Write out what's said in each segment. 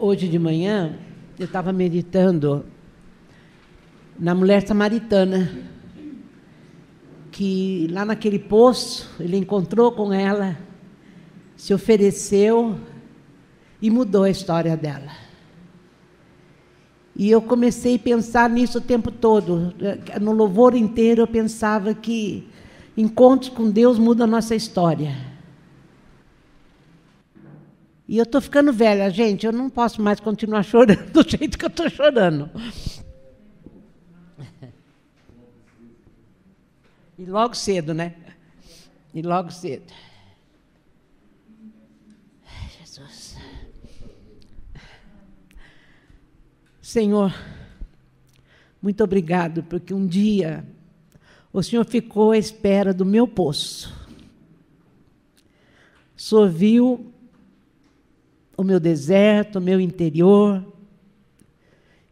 Hoje de manhã, eu estava meditando na mulher samaritana, que lá naquele poço, ele encontrou com ela, se ofereceu e mudou a história dela. E eu comecei a pensar nisso o tempo todo. No louvor inteiro eu pensava que encontros com Deus mudam a nossa história. E eu estou ficando velha, gente, eu não posso mais continuar chorando do jeito que eu estou chorando. E logo cedo, né? E logo cedo. Jesus. Senhor, muito obrigado, porque um dia o Senhor ficou à espera do meu poço. O Senhor viu o meu deserto, o meu interior.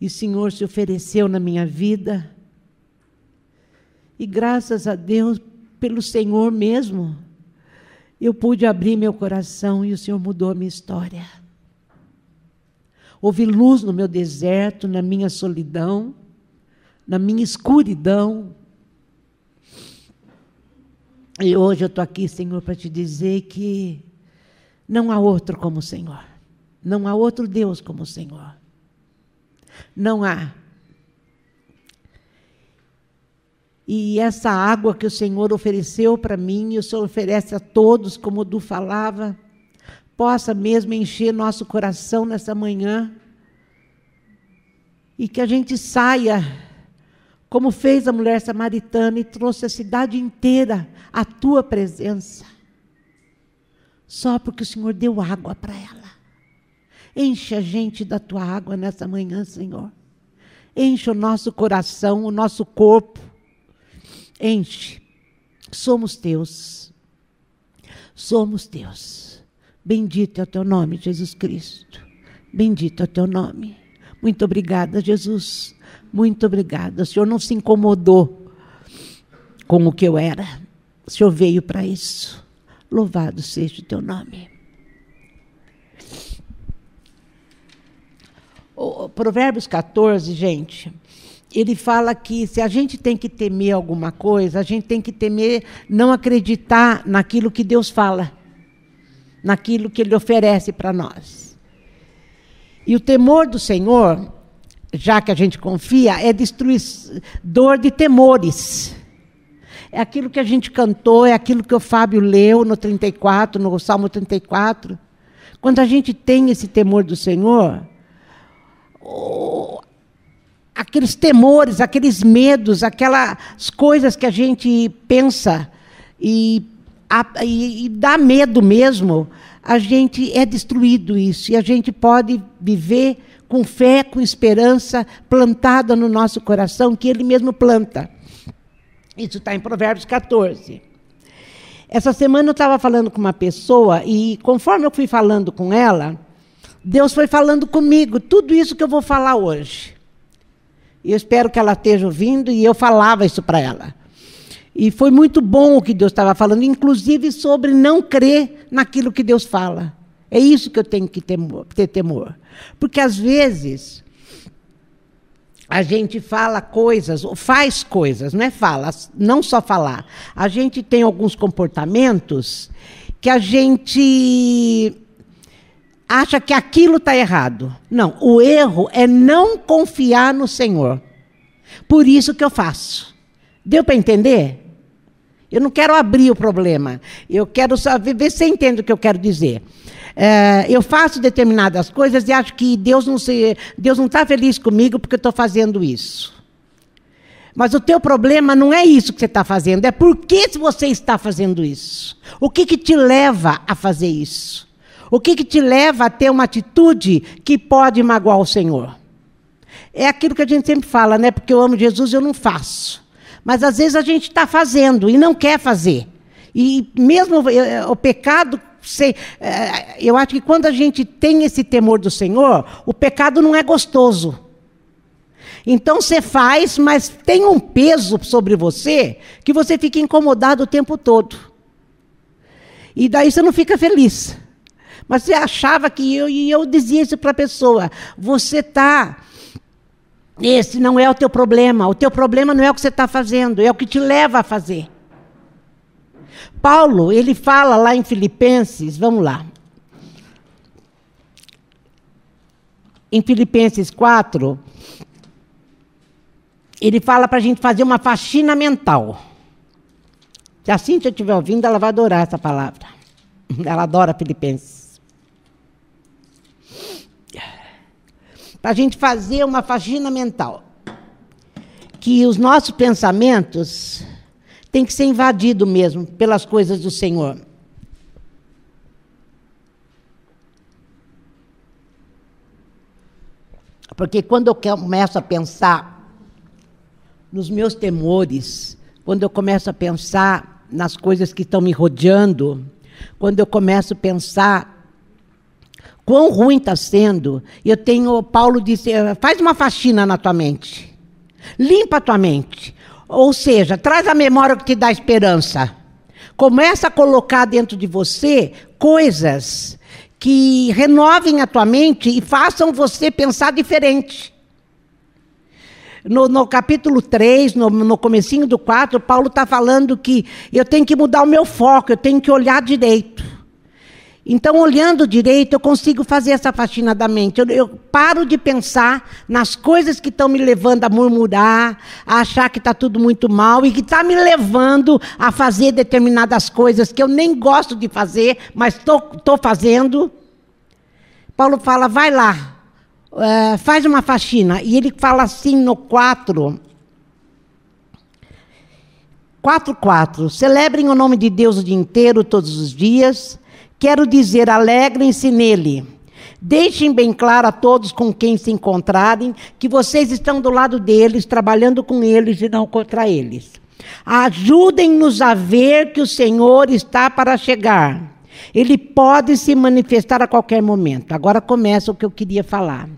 E o Senhor se ofereceu na minha vida. E graças a Deus, pelo Senhor mesmo, eu pude abrir meu coração e o Senhor mudou a minha história. Houve luz no meu deserto, na minha solidão, na minha escuridão. E hoje eu estou aqui, Senhor, para te dizer que não há outro como o Senhor. Não há outro Deus como o Senhor. Não há. E essa água que o Senhor ofereceu para mim, e o Senhor oferece a todos, como o Du falava, possa mesmo encher nosso coração nessa manhã. E que a gente saia, como fez a mulher samaritana, e trouxe a cidade inteira à tua presença. Só porque o Senhor deu água para ela. Enche a gente da tua água nessa manhã, Senhor. Enche o nosso coração, o nosso corpo. Enche. Somos teus. Somos teus. Bendito é o teu nome, Jesus Cristo. Bendito é o teu nome. Muito obrigada, Jesus. Muito obrigada. O Senhor não se incomodou com o que eu era. O Senhor veio para isso. Louvado seja o teu nome. O Provérbios 14, gente, ele fala que se a gente tem que temer alguma coisa, a gente tem que temer não acreditar naquilo que Deus fala, naquilo que Ele oferece para nós. E o temor do Senhor, já que a gente confia, é destruidor de temores. É aquilo que a gente cantou, é aquilo que o Fábio leu no 34, no Salmo 34. Quando a gente tem esse temor do Senhor, aqueles temores, aqueles medos, aquelas coisas que a gente pensa e, a, e, e dá medo mesmo, a gente é destruído isso e a gente pode viver com fé, com esperança plantada no nosso coração, que Ele mesmo planta. Isso está em Provérbios 14. Essa semana eu estava falando com uma pessoa e, conforme eu fui falando com ela, Deus foi falando comigo, tudo isso que eu vou falar hoje. E eu espero que ela esteja ouvindo, e eu falava isso para ela. E foi muito bom o que Deus estava falando, inclusive sobre não crer naquilo que Deus fala. É isso que eu tenho que temor, ter temor. Porque às vezes a gente fala coisas, ou faz coisas, não é fala, não só falar. A gente tem alguns comportamentos que a gente acha que aquilo está errado. Não, o erro é não confiar no Senhor. Por isso que eu faço. Deu para entender? Eu não quero abrir o problema. Eu quero saber, ver se você entende o que eu quero dizer. É, eu faço determinadas coisas e acho que Deus não se, Deus não está feliz comigo porque eu estou fazendo isso. Mas o teu problema não é isso que você está fazendo, é por que você está fazendo isso. O que, que te leva a fazer isso? O que, que te leva a ter uma atitude que pode magoar o Senhor? É aquilo que a gente sempre fala, né? Porque eu amo Jesus, eu não faço. Mas às vezes a gente está fazendo e não quer fazer. E mesmo eh, eh, o pecado, eh, eu acho que quando a gente tem esse temor do Senhor, o pecado não é gostoso. Então você faz, mas tem um peso sobre você que você fica incomodado o tempo todo. E daí você não fica feliz. Mas você achava que eu, e eu dizia isso para a pessoa: você está. Esse não é o teu problema. O teu problema não é o que você está fazendo, é o que te leva a fazer. Paulo, ele fala lá em Filipenses, vamos lá. Em Filipenses 4, ele fala para a gente fazer uma faxina mental. Se a Cíntia estiver ouvindo, ela vai adorar essa palavra. Ela adora Filipenses. Para a gente fazer uma faxina mental. Que os nossos pensamentos têm que ser invadidos mesmo pelas coisas do Senhor. Porque quando eu começo a pensar nos meus temores, quando eu começo a pensar nas coisas que estão me rodeando, quando eu começo a pensar quão ruim está sendo, eu tenho, Paulo disse, faz uma faxina na tua mente, limpa a tua mente, ou seja, traz a memória que te dá esperança. Começa a colocar dentro de você coisas que renovem a tua mente e façam você pensar diferente. No, no capítulo 3, no, no comecinho do 4, Paulo está falando que eu tenho que mudar o meu foco, eu tenho que olhar direito. Então, olhando direito, eu consigo fazer essa faxina da mente. Eu, eu paro de pensar nas coisas que estão me levando a murmurar, a achar que está tudo muito mal e que está me levando a fazer determinadas coisas que eu nem gosto de fazer, mas estou fazendo. Paulo fala: vai lá, uh, faz uma faxina. E ele fala assim no 4. 4, 4. Celebrem o nome de Deus o dia inteiro, todos os dias. Quero dizer, alegrem-se nele. Deixem bem claro a todos com quem se encontrarem que vocês estão do lado deles, trabalhando com eles e não contra eles. Ajudem-nos a ver que o Senhor está para chegar. Ele pode se manifestar a qualquer momento. Agora começa o que eu queria falar.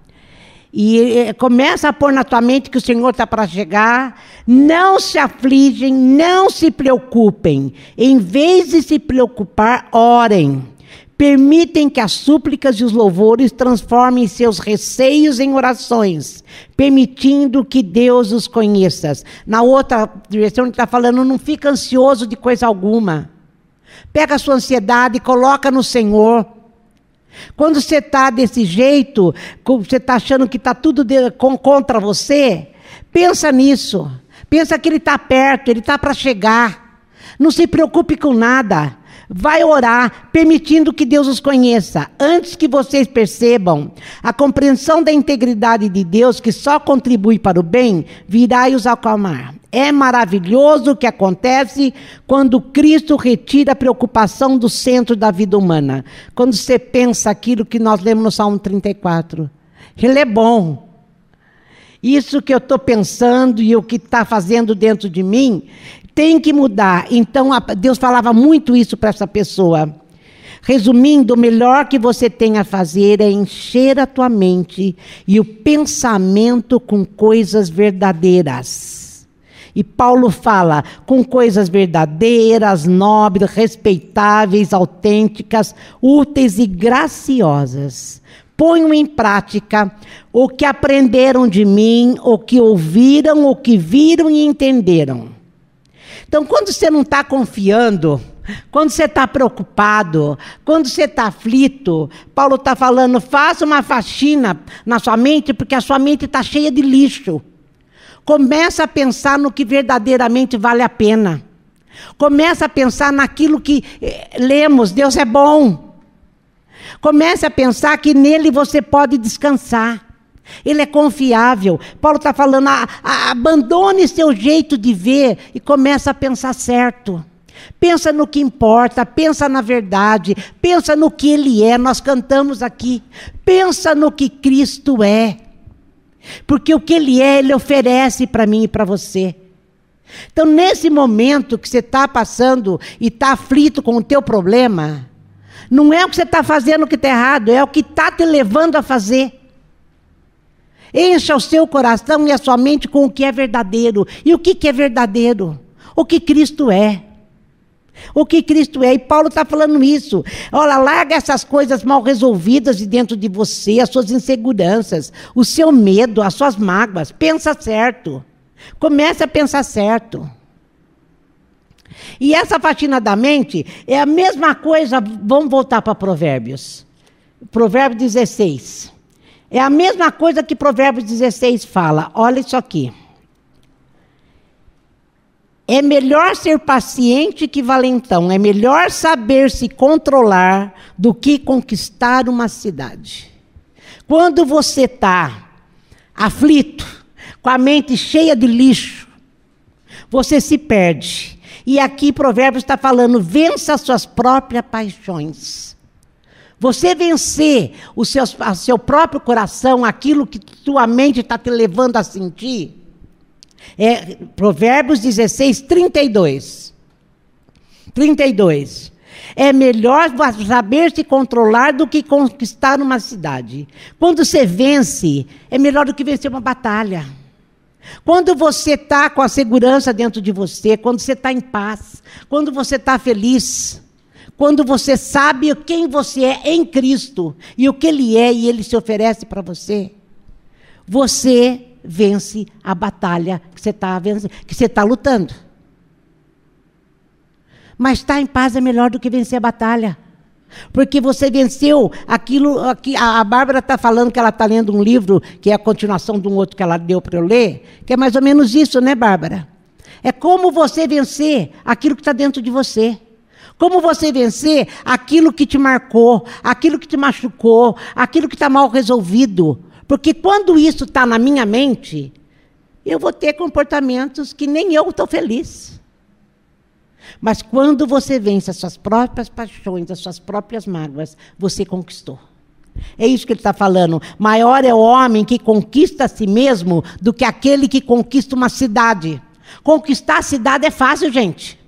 E eh, começa a pôr na tua mente que o Senhor está para chegar. Não se afligem, não se preocupem. Em vez de se preocupar, orem. Permitem que as súplicas e os louvores transformem seus receios em orações, permitindo que Deus os conheça. Na outra direção, ele está falando: não fica ansioso de coisa alguma. Pega a sua ansiedade coloca no Senhor. Quando você está desse jeito, você está achando que está tudo de, com, contra você, pensa nisso. Pensa que Ele está perto, Ele está para chegar. Não se preocupe com nada. Vai orar, permitindo que Deus os conheça. Antes que vocês percebam, a compreensão da integridade de Deus, que só contribui para o bem, virá e os acalmar. É maravilhoso o que acontece quando Cristo retira a preocupação do centro da vida humana. Quando você pensa aquilo que nós lemos no Salmo 34. Ele é bom. Isso que eu estou pensando e o que está fazendo dentro de mim tem que mudar. Então, Deus falava muito isso para essa pessoa. Resumindo, o melhor que você tem a fazer é encher a tua mente e o pensamento com coisas verdadeiras. E Paulo fala com coisas verdadeiras, nobres, respeitáveis, autênticas, úteis e graciosas. Ponham em prática o que aprenderam de mim, o que ouviram, o que viram e entenderam. Então, quando você não está confiando, quando você está preocupado, quando você está aflito, Paulo está falando: faça uma faxina na sua mente, porque a sua mente está cheia de lixo. Começa a pensar no que verdadeiramente vale a pena. Começa a pensar naquilo que eh, lemos, Deus é bom. Comece a pensar que nele você pode descansar. Ele é confiável. Paulo está falando, a, a, abandone seu jeito de ver e comece a pensar certo. Pensa no que importa, pensa na verdade, pensa no que ele é. Nós cantamos aqui. Pensa no que Cristo é. Porque o que Ele é, Ele oferece para mim e para você. Então, nesse momento que você está passando e está aflito com o teu problema, não é o que você está fazendo que está errado, é o que está te levando a fazer. Encha o seu coração e a sua mente com o que é verdadeiro. E o que, que é verdadeiro? O que Cristo é. O que Cristo é, e Paulo está falando isso. Olha, larga essas coisas mal resolvidas de dentro de você, as suas inseguranças, o seu medo, as suas mágoas. Pensa certo. Comece a pensar certo. E essa faxina da mente é a mesma coisa. Vamos voltar para Provérbios. Provérbio 16. É a mesma coisa que Provérbios 16 fala. Olha isso aqui. É melhor ser paciente que valentão. É melhor saber se controlar do que conquistar uma cidade. Quando você está aflito, com a mente cheia de lixo, você se perde. E aqui Provérbios está falando: vença as suas próprias paixões. Você vencer o seu, o seu próprio coração, aquilo que sua mente está te levando a sentir. É Provérbios 16, 32. 32. É melhor saber se controlar do que conquistar uma cidade. Quando você vence, é melhor do que vencer uma batalha. Quando você está com a segurança dentro de você, quando você está em paz, quando você está feliz, quando você sabe quem você é em Cristo e o que Ele é e Ele se oferece para você, você vence a batalha que você está que você está lutando. Mas estar em paz é melhor do que vencer a batalha. Porque você venceu aquilo. Aqui, a, a Bárbara está falando que ela está lendo um livro, que é a continuação de um outro que ela deu para eu ler, que é mais ou menos isso, né, Bárbara? É como você vencer aquilo que está dentro de você. Como você vencer aquilo que te marcou, aquilo que te machucou, aquilo que está mal resolvido. Porque quando isso está na minha mente, eu vou ter comportamentos que nem eu estou feliz. Mas quando você vence as suas próprias paixões, as suas próprias mágoas, você conquistou. É isso que ele está falando. Maior é o homem que conquista a si mesmo do que aquele que conquista uma cidade. Conquistar a cidade é fácil, gente.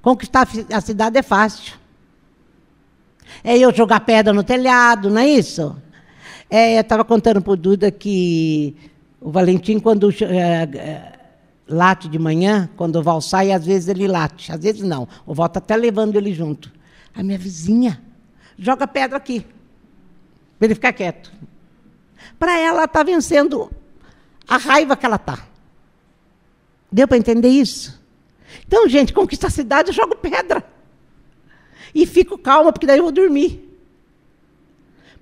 Conquistar a cidade é fácil. É eu jogar pedra no telhado, não é isso? É, eu estava contando para o Duda que o Valentim, quando é, late de manhã, quando o Val sai, às vezes ele late, às vezes não. O Val está até levando ele junto. A minha vizinha joga pedra aqui, para ele ficar quieto. Para ela, está vencendo a raiva que ela está. Deu para entender isso? Então, gente, conquista a cidade, eu jogo pedra. E fico calma, porque daí eu vou dormir.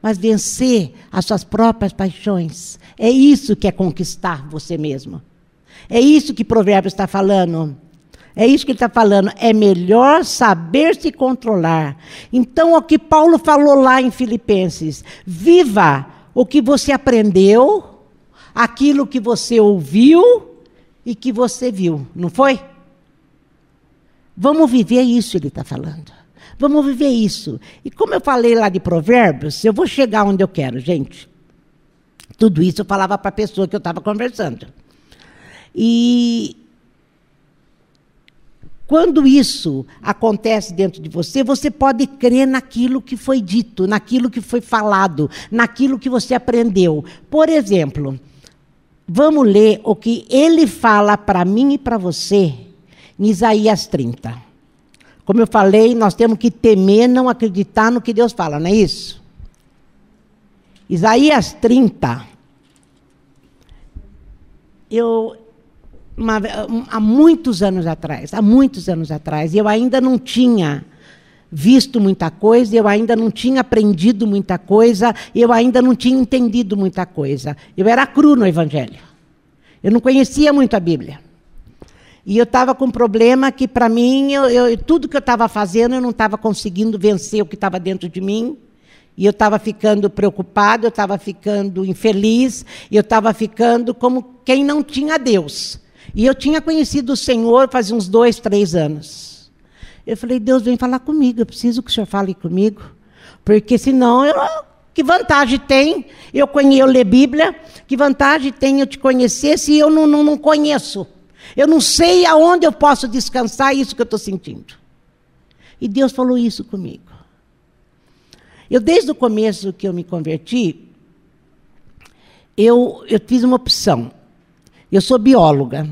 Mas vencer as suas próprias paixões, é isso que é conquistar você mesmo. É isso que Provérbios está falando. É isso que ele está falando. É melhor saber se controlar. Então, o que Paulo falou lá em Filipenses: viva o que você aprendeu, aquilo que você ouviu e que você viu, não foi? Vamos viver isso, ele está falando. Vamos viver isso. E como eu falei lá de Provérbios, eu vou chegar onde eu quero, gente. Tudo isso eu falava para a pessoa que eu estava conversando. E quando isso acontece dentro de você, você pode crer naquilo que foi dito, naquilo que foi falado, naquilo que você aprendeu. Por exemplo, vamos ler o que ele fala para mim e para você em Isaías 30. Como eu falei, nós temos que temer, não acreditar no que Deus fala, não é isso? Isaías 30. Eu, uma, há muitos anos atrás, há muitos anos atrás, eu ainda não tinha visto muita coisa, eu ainda não tinha aprendido muita coisa, eu ainda não tinha entendido muita coisa. Eu era cru no Evangelho. Eu não conhecia muito a Bíblia. E eu estava com um problema que, para mim, eu, eu, tudo que eu estava fazendo, eu não estava conseguindo vencer o que estava dentro de mim. E eu estava ficando preocupado, eu estava ficando infeliz, eu estava ficando como quem não tinha Deus. E eu tinha conhecido o Senhor faz uns dois, três anos. Eu falei, Deus, vem falar comigo, eu preciso que o Senhor fale comigo, porque senão eu, que vantagem tem eu, eu ler Bíblia? Que vantagem tem eu te conhecer se eu não, não, não conheço? Eu não sei aonde eu posso descansar isso que eu estou sentindo. E Deus falou isso comigo. Eu, desde o começo que eu me converti, eu, eu fiz uma opção. Eu sou bióloga.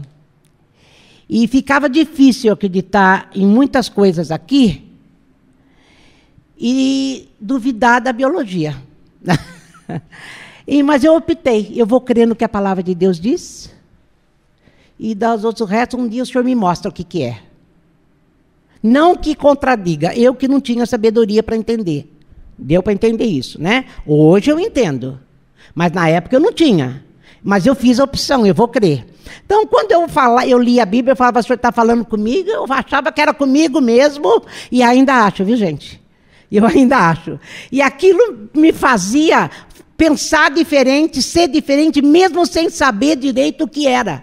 E ficava difícil acreditar em muitas coisas aqui e duvidar da biologia. e, mas eu optei, eu vou crer no que a palavra de Deus diz. E das outros restos, um dia o senhor me mostra o que, que é. Não que contradiga, eu que não tinha sabedoria para entender. Deu para entender isso, né? Hoje eu entendo. Mas na época eu não tinha. Mas eu fiz a opção, eu vou crer. Então, quando eu fala, eu li a Bíblia, eu falava, o senhor está falando comigo, eu achava que era comigo mesmo, e ainda acho, viu, gente? Eu ainda acho. E aquilo me fazia pensar diferente, ser diferente, mesmo sem saber direito o que era.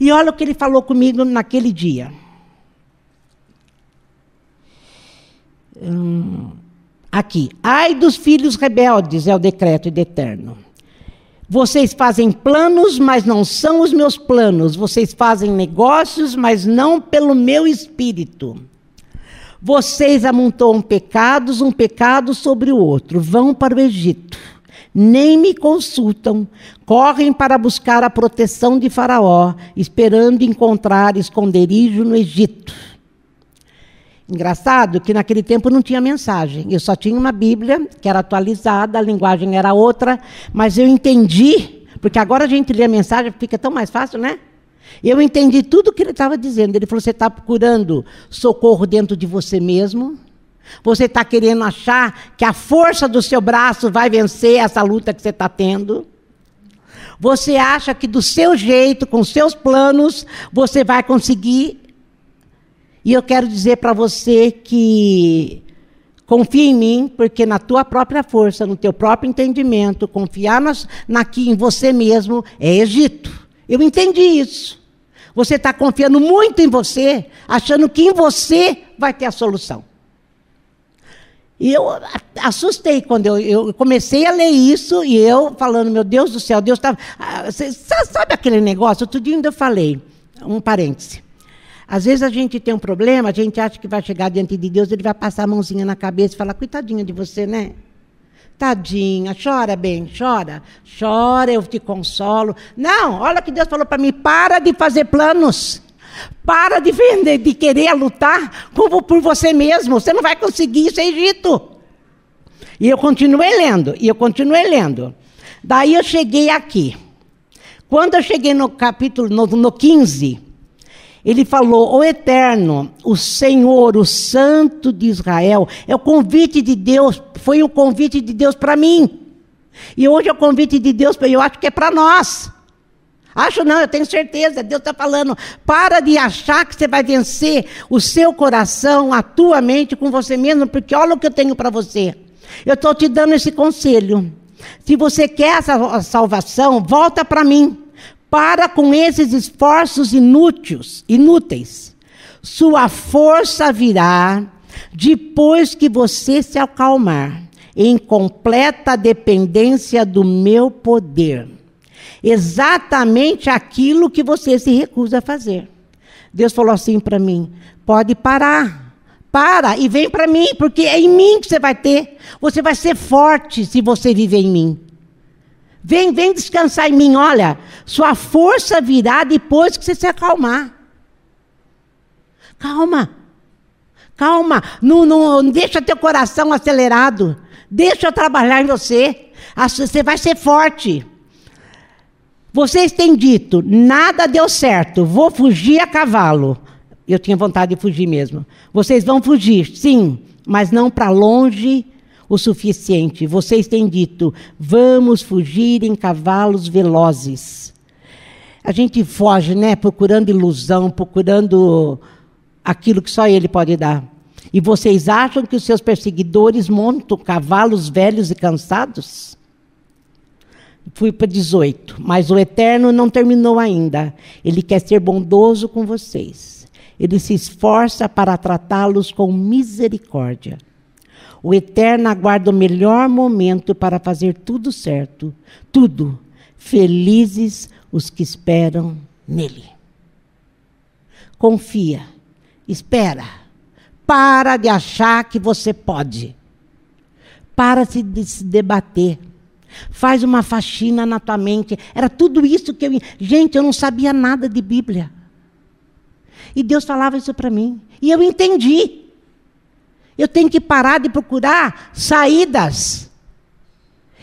E olha o que ele falou comigo naquele dia. Hum, aqui. Ai dos filhos rebeldes, é o decreto de eterno. Vocês fazem planos, mas não são os meus planos. Vocês fazem negócios, mas não pelo meu espírito. Vocês amontoam pecados, um pecado sobre o outro. Vão para o Egito. Nem me consultam. Correm para buscar a proteção de Faraó, esperando encontrar esconderijo no Egito. Engraçado que naquele tempo não tinha mensagem. Eu só tinha uma Bíblia, que era atualizada, a linguagem era outra, mas eu entendi, porque agora a gente lê a mensagem, fica tão mais fácil, né? Eu entendi tudo o que ele estava dizendo. Ele falou: você está procurando socorro dentro de você mesmo? Você está querendo achar que a força do seu braço vai vencer essa luta que você está tendo? Você acha que do seu jeito, com seus planos, você vai conseguir e eu quero dizer para você que confia em mim, porque na tua própria força, no teu próprio entendimento, confiar nas, naqui em você mesmo é Egito. Eu entendi isso. Você está confiando muito em você, achando que em você vai ter a solução. E eu assustei quando eu, eu, comecei a ler isso e eu falando, meu Deus do céu, Deus estava. Tá... Sabe aquele negócio? Outro dia ainda falei, um parêntese. Às vezes a gente tem um problema, a gente acha que vai chegar diante de Deus, ele vai passar a mãozinha na cabeça e falar: coitadinha de você, né? Tadinha, chora bem, chora, chora, eu te consolo. Não, olha que Deus falou para mim: para de fazer planos. Para de, vender, de querer lutar como por você mesmo. Você não vai conseguir isso, é Egito. E eu continuei lendo, e eu continuei lendo. Daí eu cheguei aqui. Quando eu cheguei no capítulo, no, no 15, ele falou: O Eterno, o Senhor, o Santo de Israel, é o convite de Deus, foi o convite de Deus para mim. E hoje é o convite de Deus, eu acho que é para nós. Acho não, eu tenho certeza, Deus está falando. Para de achar que você vai vencer o seu coração, a tua mente com você mesmo, porque olha o que eu tenho para você. Eu estou te dando esse conselho. Se você quer essa salvação, volta para mim. Para com esses esforços inúteis, inúteis. Sua força virá depois que você se acalmar, em completa dependência do meu poder. Exatamente aquilo que você se recusa a fazer. Deus falou assim para mim: pode parar. Para e vem para mim, porque é em mim que você vai ter. Você vai ser forte se você viver em mim. Vem, vem descansar em mim. Olha, sua força virá depois que você se acalmar. Calma. Calma. Não, não, não deixa teu coração acelerado. Deixa eu trabalhar em você. Você vai ser forte. Vocês têm dito, nada deu certo, vou fugir a cavalo. Eu tinha vontade de fugir mesmo. Vocês vão fugir, sim, mas não para longe o suficiente. Vocês têm dito, vamos fugir em cavalos velozes. A gente foge, né? Procurando ilusão, procurando aquilo que só ele pode dar. E vocês acham que os seus perseguidores montam cavalos velhos e cansados? Fui para 18, mas o Eterno não terminou ainda. Ele quer ser bondoso com vocês. Ele se esforça para tratá-los com misericórdia. O Eterno aguarda o melhor momento para fazer tudo certo. Tudo. Felizes os que esperam nele. Confia. Espera. Para de achar que você pode. Para de se debater. Faz uma faxina na tua mente. Era tudo isso que eu. Gente, eu não sabia nada de Bíblia. E Deus falava isso para mim. E eu entendi. Eu tenho que parar de procurar saídas.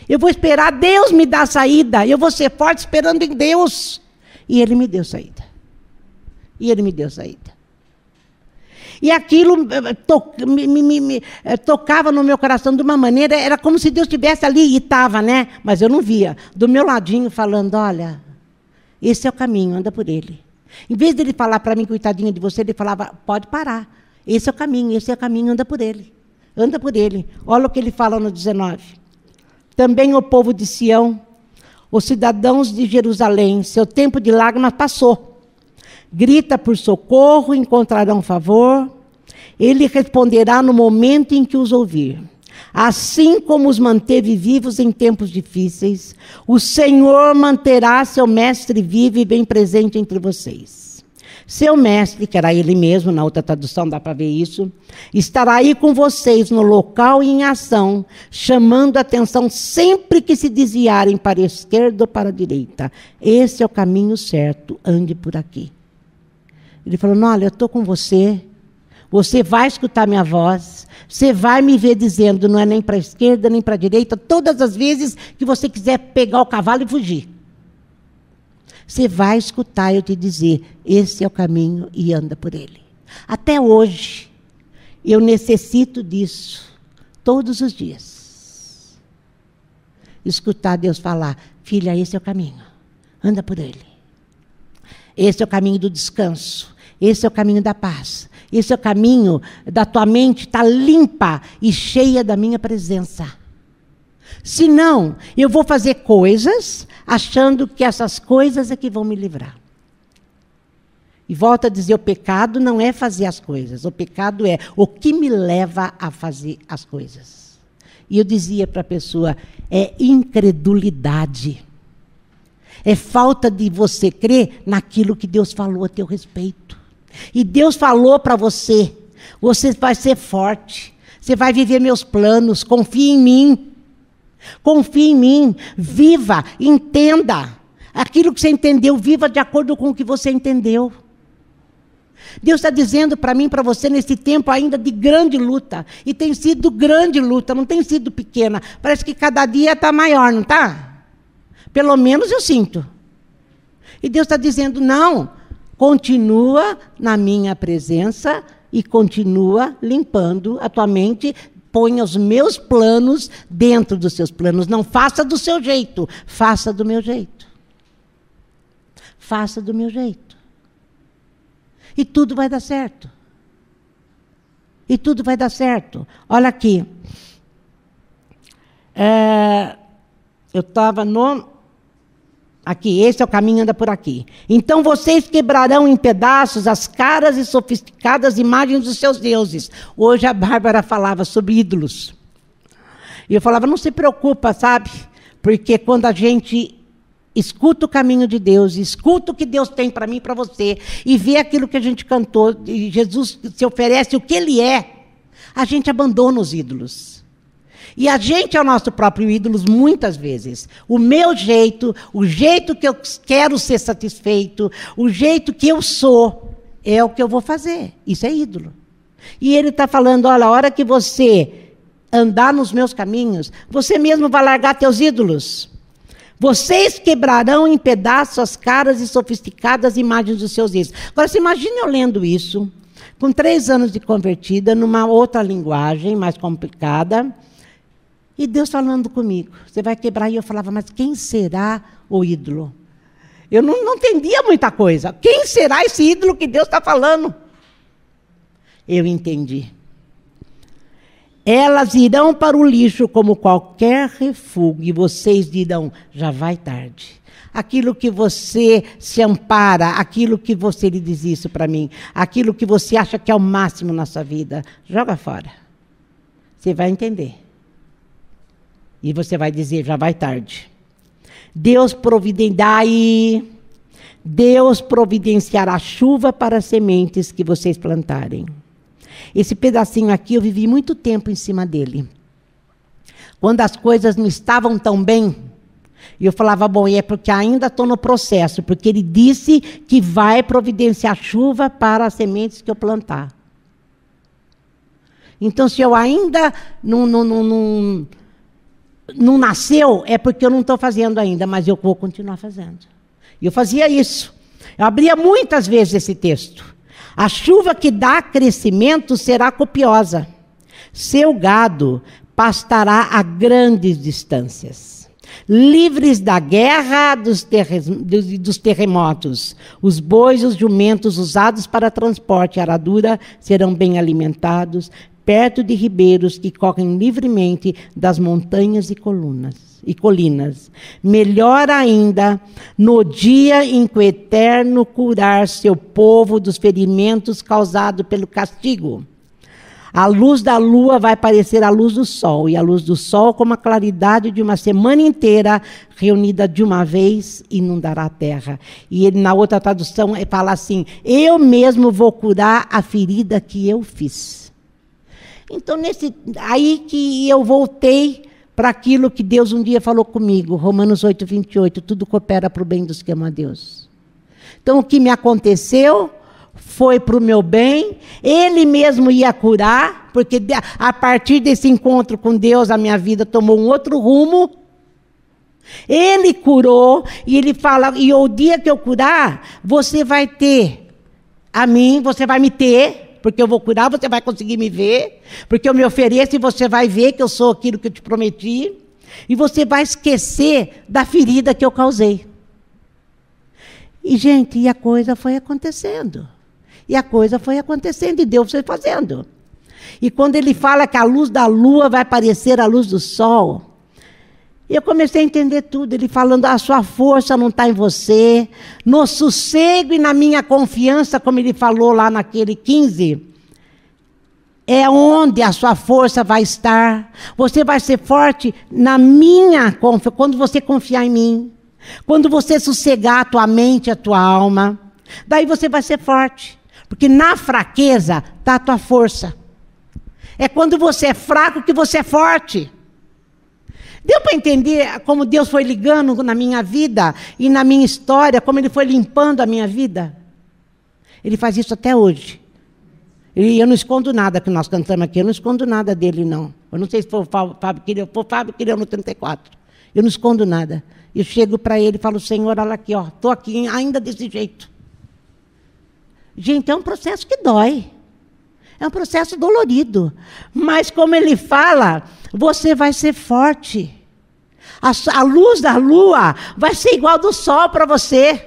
Eu vou esperar Deus me dar saída. Eu vou ser forte esperando em Deus. E Ele me deu saída. E Ele me deu saída. E aquilo eh, to, me, me, me, eh, tocava no meu coração de uma maneira, era como se Deus estivesse ali e estava, né? Mas eu não via. Do meu ladinho falando: olha, esse é o caminho, anda por ele. Em vez dele falar para mim, coitadinha de você, ele falava: pode parar. Esse é o caminho, esse é o caminho, anda por ele. Anda por ele. Olha o que ele fala no 19. Também o povo de Sião, os cidadãos de Jerusalém, seu tempo de lágrimas passou. Grita por socorro, encontrarão favor. Ele responderá no momento em que os ouvir. Assim como os manteve vivos em tempos difíceis, o Senhor manterá seu mestre vivo e bem presente entre vocês. Seu mestre, que era ele mesmo, na outra tradução dá para ver isso, estará aí com vocês no local e em ação, chamando atenção sempre que se desviarem para a esquerda ou para a direita. Esse é o caminho certo, ande por aqui. Ele falou: Olha, eu estou com você, você vai escutar minha voz, você vai me ver dizendo, não é nem para a esquerda nem para a direita, todas as vezes que você quiser pegar o cavalo e fugir. Você vai escutar eu te dizer: esse é o caminho e anda por ele. Até hoje, eu necessito disso todos os dias. Escutar Deus falar: filha, esse é o caminho, anda por ele. Esse é o caminho do descanso. Esse é o caminho da paz. Esse é o caminho da tua mente estar tá limpa e cheia da minha presença. Se não, eu vou fazer coisas achando que essas coisas é que vão me livrar. E volta a dizer: o pecado não é fazer as coisas, o pecado é o que me leva a fazer as coisas. E eu dizia para a pessoa: é incredulidade. É falta de você crer naquilo que Deus falou a teu respeito. E Deus falou para você: você vai ser forte, você vai viver meus planos, confie em mim. Confie em mim, viva, entenda. Aquilo que você entendeu, viva de acordo com o que você entendeu. Deus está dizendo para mim, para você, nesse tempo ainda de grande luta. E tem sido grande luta, não tem sido pequena. Parece que cada dia está maior, não está? Pelo menos eu sinto. E Deus está dizendo: não, continua na minha presença e continua limpando a tua mente ponha os meus planos dentro dos seus planos. Não faça do seu jeito, faça do meu jeito. Faça do meu jeito. E tudo vai dar certo. E tudo vai dar certo. Olha aqui. É, eu estava no Aqui, esse é o caminho, anda por aqui. Então vocês quebrarão em pedaços as caras e sofisticadas imagens dos seus deuses. Hoje a Bárbara falava sobre ídolos. E eu falava, não se preocupa, sabe? Porque quando a gente escuta o caminho de Deus, escuta o que Deus tem para mim e para você, e vê aquilo que a gente cantou, e Jesus se oferece o que Ele é, a gente abandona os ídolos. E a gente é o nosso próprio ídolo muitas vezes. O meu jeito, o jeito que eu quero ser satisfeito, o jeito que eu sou, é o que eu vou fazer. Isso é ídolo. E ele está falando: olha, a hora que você andar nos meus caminhos, você mesmo vai largar teus ídolos. Vocês quebrarão em pedaços as caras e sofisticadas imagens dos seus ídolos. Agora, você imagina eu lendo isso, com três anos de convertida, numa outra linguagem mais complicada e Deus falando comigo, você vai quebrar. E eu falava, mas quem será o ídolo? Eu não, não entendia muita coisa. Quem será esse ídolo que Deus está falando? Eu entendi. Elas irão para o lixo como qualquer refúgio, e vocês dirão: já vai tarde. Aquilo que você se ampara, aquilo que você lhe diz isso para mim, aquilo que você acha que é o máximo na sua vida, joga fora. Você vai entender. E você vai dizer, já vai tarde. Deus Deus providenciará chuva para as sementes que vocês plantarem. Esse pedacinho aqui eu vivi muito tempo em cima dele. Quando as coisas não estavam tão bem, eu falava, bom, e é porque ainda estou no processo, porque ele disse que vai providenciar chuva para as sementes que eu plantar. Então, se eu ainda não, não, não, não, não nasceu, é porque eu não estou fazendo ainda, mas eu vou continuar fazendo. Eu fazia isso. Eu abria muitas vezes esse texto. A chuva que dá crescimento será copiosa. Seu gado pastará a grandes distâncias. Livres da guerra dos, dos terremotos, os bois e os jumentos usados para transporte e aradura serão bem alimentados, perto de ribeiros que correm livremente das montanhas e colunas e colinas. Melhor ainda, no dia em que o Eterno curar seu povo dos ferimentos causados pelo castigo. A luz da lua vai parecer a luz do sol, e a luz do sol, como a claridade de uma semana inteira, reunida de uma vez, inundará a terra. E ele, na outra tradução, fala assim: Eu mesmo vou curar a ferida que eu fiz. Então, nesse, aí que eu voltei para aquilo que Deus um dia falou comigo, Romanos 8, 28, tudo coopera para o bem dos que amam a Deus. Então, o que me aconteceu foi para o meu bem, Ele mesmo ia curar, porque a partir desse encontro com Deus, a minha vida tomou um outro rumo. Ele curou, e Ele fala: e o dia que eu curar, você vai ter a mim, você vai me ter, porque eu vou curar, você vai conseguir me ver, porque eu me ofereço e você vai ver que eu sou aquilo que eu te prometi, e você vai esquecer da ferida que eu causei. E, gente, e a coisa foi acontecendo. E a coisa foi acontecendo, e Deus foi fazendo. E quando ele fala que a luz da lua vai parecer a luz do sol, eu comecei a entender tudo, ele falando: a sua força não está em você, no sossego e na minha confiança, como ele falou lá naquele 15, é onde a sua força vai estar. Você vai ser forte na minha confiança, quando você confiar em mim, quando você sossegar a tua mente, a tua alma, daí você vai ser forte, porque na fraqueza está a tua força. É quando você é fraco que você é forte. Deu para entender como Deus foi ligando na minha vida e na minha história, como Ele foi limpando a minha vida? Ele faz isso até hoje. E eu não escondo nada que nós cantamos aqui, eu não escondo nada dele, não. Eu não sei se foi o Fábio Quireu, foi o Fábio Quireu no 34. Eu não escondo nada. Eu chego para ele e falo, Senhor, olha aqui, ó, estou aqui ainda desse jeito. Gente, é um processo que dói. É um processo dolorido. Mas como ele fala, você vai ser forte. A, a luz da lua vai ser igual do sol para você.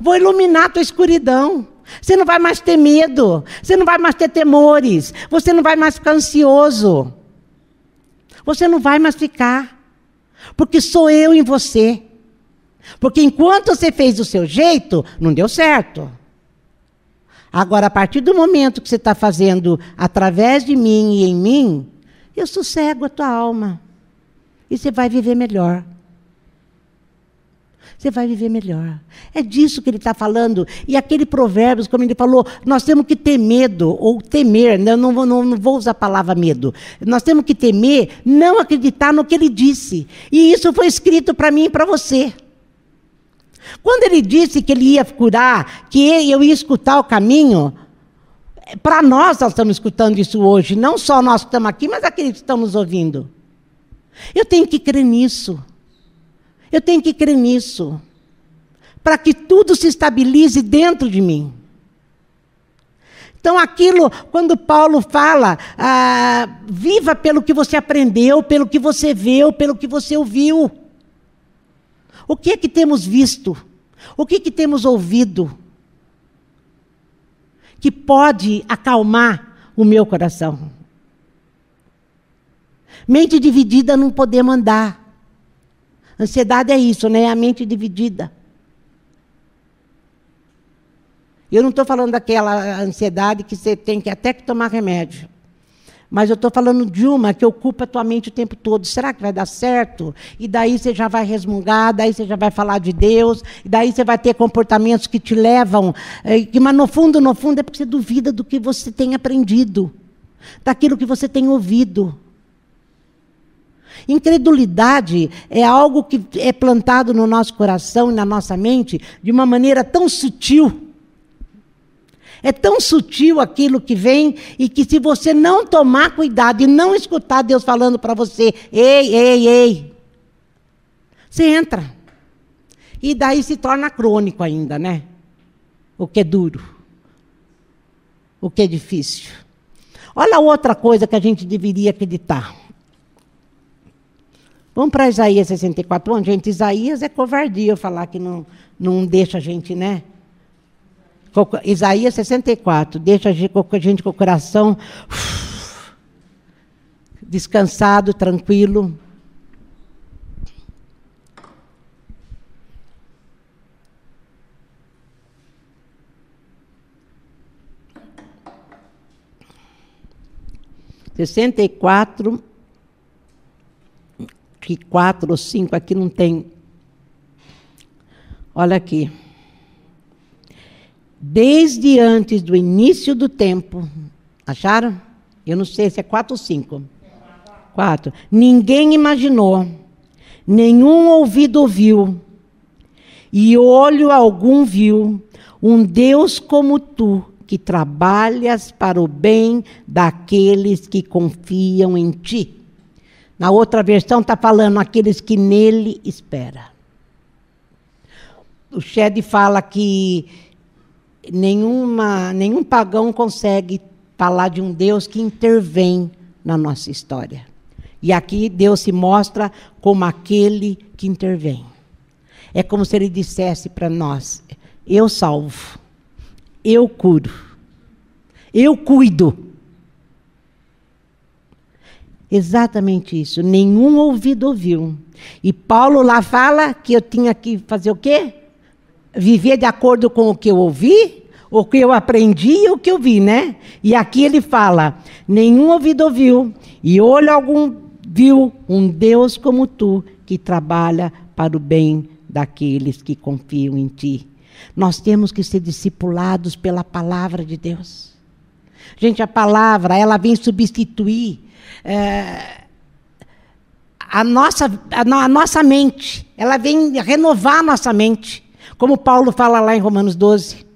Vou iluminar a tua escuridão. Você não vai mais ter medo. Você não vai mais ter temores. Você não vai mais ficar ansioso. Você não vai mais ficar. Porque sou eu em você. Porque enquanto você fez do seu jeito, não deu certo. Agora, a partir do momento que você está fazendo através de mim e em mim, eu sossego a tua alma. E você vai viver melhor. Você vai viver melhor. É disso que ele está falando. E aquele provérbio, como ele falou, nós temos que ter medo, ou temer, né? não, não, não vou usar a palavra medo. Nós temos que temer, não acreditar no que ele disse. E isso foi escrito para mim e para você. Quando ele disse que ele ia curar, que eu ia escutar o caminho, para nós, nós estamos escutando isso hoje, não só nós que estamos aqui, mas aqueles que estão nos ouvindo. Eu tenho que crer nisso. Eu tenho que crer nisso. Para que tudo se estabilize dentro de mim. Então, aquilo, quando Paulo fala, ah, viva pelo que você aprendeu, pelo que você viu, pelo que você ouviu. O que é que temos visto? O que é que temos ouvido? que pode acalmar o meu coração. Mente dividida não podemos andar. Ansiedade é isso, né? É a mente dividida. Eu não estou falando daquela ansiedade que você tem que até que tomar remédio. Mas eu estou falando de uma que ocupa a tua mente o tempo todo. Será que vai dar certo? E daí você já vai resmungar, daí você já vai falar de Deus, e daí você vai ter comportamentos que te levam. É, que, mas no fundo, no fundo, é porque você duvida do que você tem aprendido, daquilo que você tem ouvido. Incredulidade é algo que é plantado no nosso coração e na nossa mente de uma maneira tão sutil. É tão sutil aquilo que vem e que se você não tomar cuidado e não escutar Deus falando para você, ei, ei, ei, você entra. E daí se torna crônico ainda, né? O que é duro. O que é difícil. Olha outra coisa que a gente deveria acreditar. Vamos para Isaías 64. Bom, gente, Isaías é covardia eu falar que não, não deixa a gente, né? Isaías 64, deixa a gente com o coração descansado, tranquilo. Sessenta e quatro, que quatro ou cinco aqui não tem. Olha aqui desde antes do início do tempo. Acharam? Eu não sei se é quatro ou cinco. Quatro. Ninguém imaginou, nenhum ouvido ouviu, e olho algum viu um Deus como tu, que trabalhas para o bem daqueles que confiam em ti. Na outra versão está falando aqueles que nele espera. O Shed fala que nenhuma, nenhum pagão consegue falar de um Deus que intervém na nossa história. E aqui Deus se mostra como aquele que intervém. É como se ele dissesse para nós: Eu salvo, eu curo, eu cuido. Exatamente isso. Nenhum ouvido ouviu. E Paulo lá fala que eu tinha que fazer o quê? viver de acordo com o que eu ouvi, o que eu aprendi e o que eu vi, né? E aqui ele fala: nenhum ouvido ouviu, e olho algum viu um Deus como tu, que trabalha para o bem daqueles que confiam em ti. Nós temos que ser discipulados pela palavra de Deus. Gente, a palavra, ela vem substituir é, a, nossa, a, a nossa mente, ela vem renovar a nossa mente. Como Paulo fala lá em Romanos 12.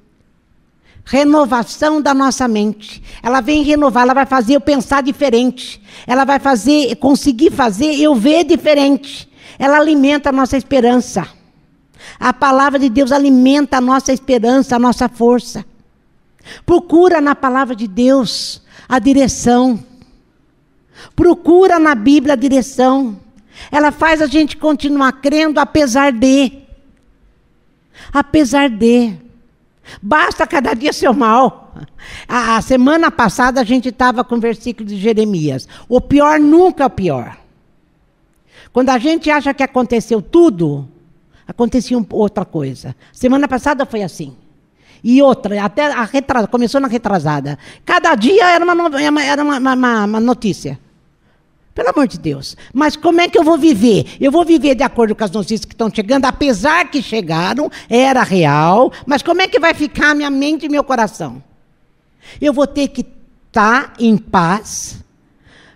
Renovação da nossa mente. Ela vem renovar, ela vai fazer eu pensar diferente. Ela vai fazer, conseguir fazer eu ver diferente. Ela alimenta a nossa esperança. A palavra de Deus alimenta a nossa esperança, a nossa força. Procura na palavra de Deus a direção. Procura na Bíblia a direção. Ela faz a gente continuar crendo apesar de. Apesar de. Basta cada dia ser mal. A, a semana passada a gente estava com o versículo de Jeremias. O pior nunca é o pior. Quando a gente acha que aconteceu tudo, acontecia outra coisa. Semana passada foi assim. E outra, até a retrasada, começou na retrasada. Cada dia era uma, era uma, uma, uma notícia. Pelo amor de Deus. Mas como é que eu vou viver? Eu vou viver de acordo com as notícias que estão chegando, apesar que chegaram, era real, mas como é que vai ficar minha mente e meu coração? Eu vou ter que estar tá em paz,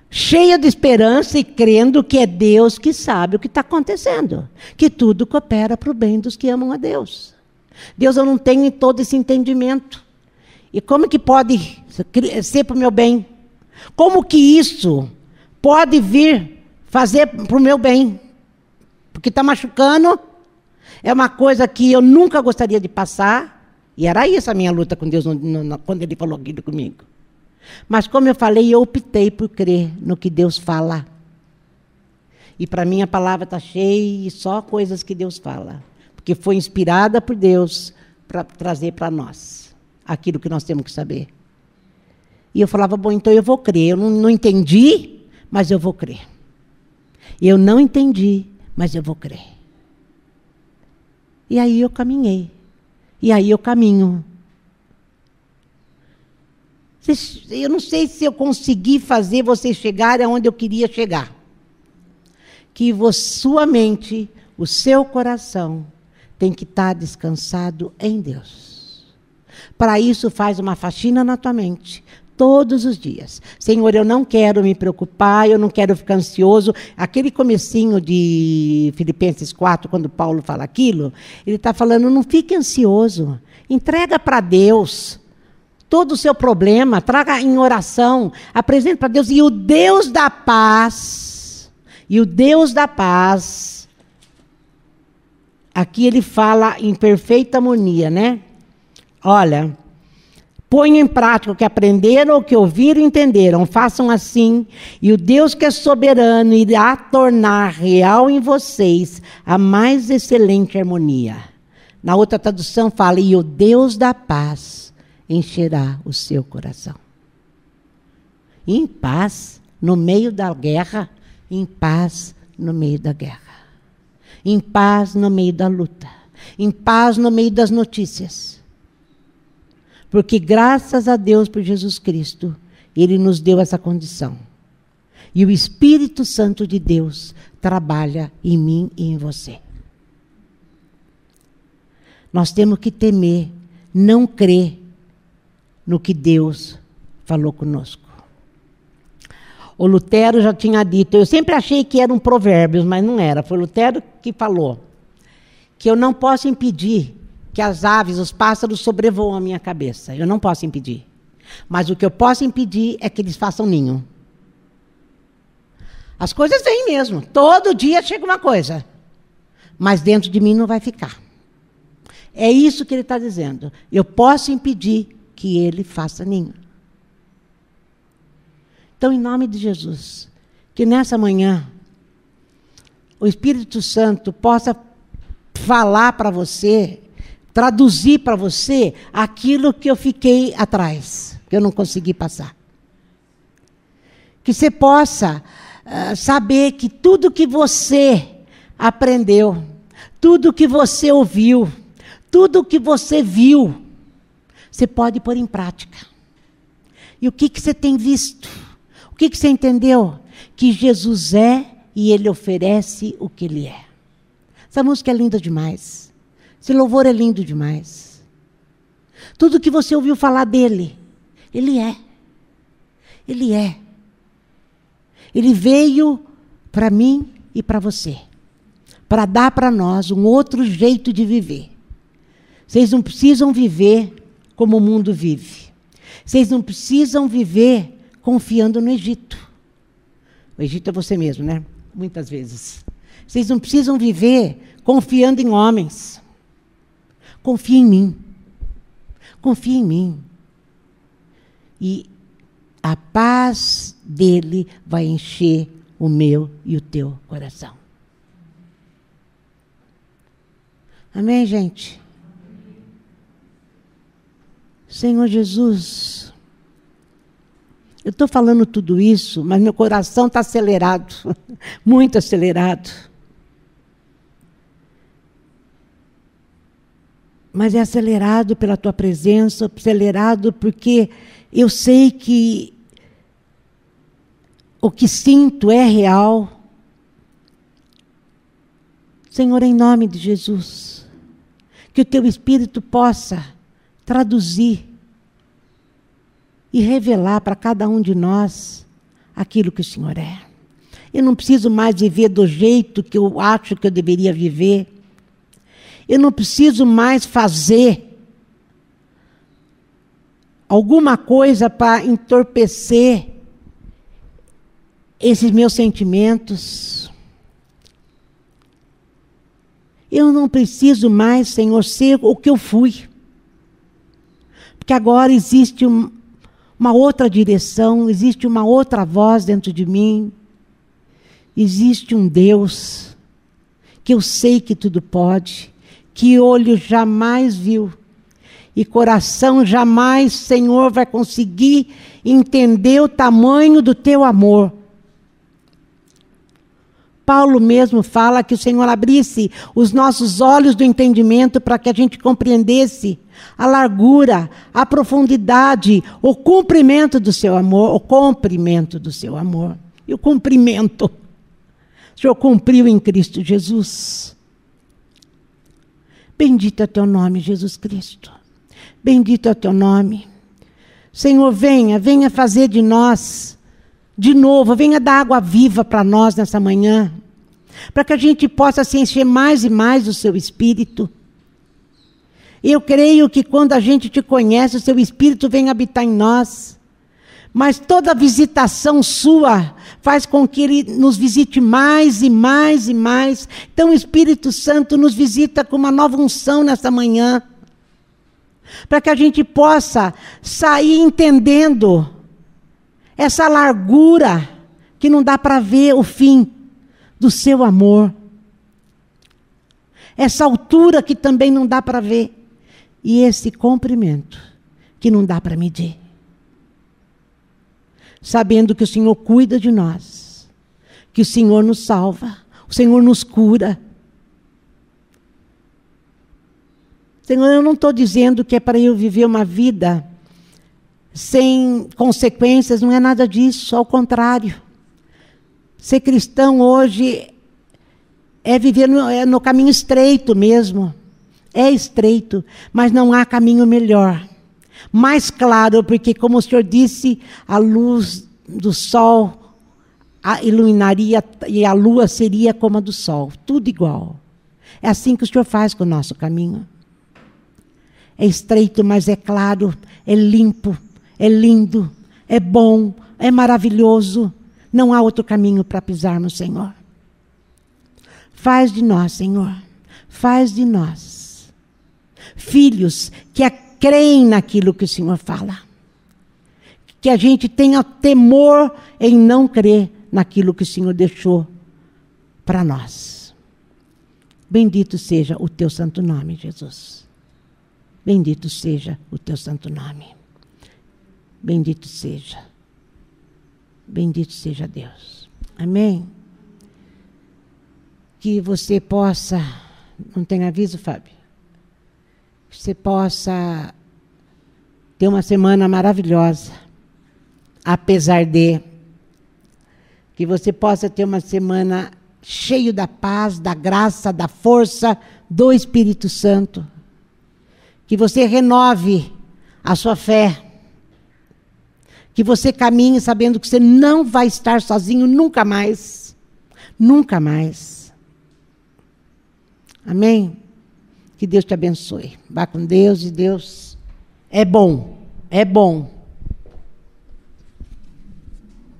cheia de esperança e crendo que é Deus que sabe o que está acontecendo, que tudo coopera para o bem dos que amam a Deus. Deus, eu não tenho todo esse entendimento. E como que pode ser para o meu bem? Como que isso pode vir fazer para o meu bem. Porque está machucando. É uma coisa que eu nunca gostaria de passar. E era isso a minha luta com Deus quando Ele falou aquilo comigo. Mas como eu falei, eu optei por crer no que Deus fala. E para mim a palavra está cheia e só coisas que Deus fala. Porque foi inspirada por Deus para trazer para nós aquilo que nós temos que saber. E eu falava, bom, então eu vou crer. Eu não, não entendi, mas eu vou crer. Eu não entendi, mas eu vou crer. E aí eu caminhei. E aí eu caminho. Eu não sei se eu consegui fazer você chegar aonde eu queria chegar. Que sua mente, o seu coração, tem que estar descansado em Deus. Para isso, faz uma faxina na tua mente. Todos os dias. Senhor, eu não quero me preocupar, eu não quero ficar ansioso. Aquele comecinho de Filipenses 4, quando Paulo fala aquilo, ele está falando, não fique ansioso. Entrega para Deus todo o seu problema, traga em oração, apresente para Deus. E o Deus da paz, e o Deus da paz, aqui ele fala em perfeita harmonia, né? Olha, ponham em prática o que aprenderam, o que ouviram e entenderam. Façam assim, e o Deus que é soberano irá tornar real em vocês a mais excelente harmonia. Na outra tradução fala, e o Deus da paz encherá o seu coração. Em paz no meio da guerra, em paz no meio da guerra. Em paz no meio da luta, em paz no meio das notícias. Porque graças a Deus por Jesus Cristo, ele nos deu essa condição. E o Espírito Santo de Deus trabalha em mim e em você. Nós temos que temer, não crer no que Deus falou conosco. O Lutero já tinha dito, eu sempre achei que eram provérbios, mas não era. Foi Lutero que falou que eu não posso impedir que as aves, os pássaros sobrevoam a minha cabeça. Eu não posso impedir. Mas o que eu posso impedir é que eles façam ninho. As coisas vêm mesmo. Todo dia chega uma coisa. Mas dentro de mim não vai ficar. É isso que ele está dizendo. Eu posso impedir que ele faça ninho. Então, em nome de Jesus, que nessa manhã o Espírito Santo possa falar para você, traduzir para você aquilo que eu fiquei atrás, que eu não consegui passar. Que você possa uh, saber que tudo que você aprendeu, tudo que você ouviu, tudo que você viu, você pode pôr em prática. E o que, que você tem visto? O que, que você entendeu? Que Jesus é e ele oferece o que ele é. Essa música é linda demais. Esse louvor é lindo demais. Tudo que você ouviu falar dele, ele é. Ele é. Ele veio para mim e para você, para dar para nós um outro jeito de viver. Vocês não precisam viver como o mundo vive. Vocês não precisam viver confiando no Egito. O Egito é você mesmo, né? Muitas vezes. Vocês não precisam viver confiando em homens. Confie em mim. Confie em mim. E a paz dele vai encher o meu e o teu coração. Amém, gente? Senhor Jesus, eu estou falando tudo isso, mas meu coração está acelerado, muito acelerado. Mas é acelerado pela tua presença, acelerado porque eu sei que o que sinto é real. Senhor, em nome de Jesus, que o teu Espírito possa traduzir e revelar para cada um de nós aquilo que o Senhor é. Eu não preciso mais viver do jeito que eu acho que eu deveria viver. Eu não preciso mais fazer alguma coisa para entorpecer esses meus sentimentos. Eu não preciso mais, Senhor, ser o que eu fui. Que agora existe um, uma outra direção, existe uma outra voz dentro de mim, existe um Deus que eu sei que tudo pode, que olho jamais viu e coração jamais, Senhor, vai conseguir entender o tamanho do teu amor. Paulo mesmo fala que o Senhor abrisse os nossos olhos do entendimento para que a gente compreendesse a largura, a profundidade, o cumprimento do seu amor, o cumprimento do seu amor. E o cumprimento. O Senhor cumpriu em Cristo Jesus. Bendito é teu nome, Jesus Cristo. Bendito é teu nome. Senhor, venha, venha fazer de nós, de novo, venha dar água viva para nós nessa manhã, para que a gente possa se encher mais e mais do seu espírito. Eu creio que quando a gente te conhece, o seu espírito vem habitar em nós. Mas toda visitação sua faz com que ele nos visite mais e mais e mais. Então o Espírito Santo nos visita com uma nova unção nessa manhã. Para que a gente possa sair entendendo essa largura que não dá para ver o fim do seu amor. Essa altura que também não dá para ver. E esse comprimento que não dá para medir sabendo que o Senhor cuida de nós, que o Senhor nos salva, o Senhor nos cura. Senhor, eu não estou dizendo que é para eu viver uma vida sem consequências, não é nada disso, ao contrário. Ser cristão hoje é viver no, é no caminho estreito mesmo. É estreito, mas não há caminho melhor mais claro, porque, como o Senhor disse, a luz do sol iluminaria e a lua seria como a do sol, tudo igual. É assim que o Senhor faz com o nosso caminho. É estreito, mas é claro, é limpo, é lindo, é bom, é maravilhoso. Não há outro caminho para pisarmos, Senhor. Faz de nós, Senhor, faz de nós filhos que a creem naquilo que o Senhor fala. Que a gente tenha temor em não crer naquilo que o Senhor deixou para nós. Bendito seja o teu santo nome, Jesus. Bendito seja o teu santo nome. Bendito seja. Bendito seja Deus. Amém. Que você possa. Não tem aviso, Fábio? Você possa ter uma semana maravilhosa, apesar de que você possa ter uma semana cheio da paz, da graça, da força do Espírito Santo. Que você renove a sua fé. Que você caminhe sabendo que você não vai estar sozinho nunca mais. Nunca mais. Amém? Que Deus te abençoe. Vá com Deus e Deus é bom. É bom.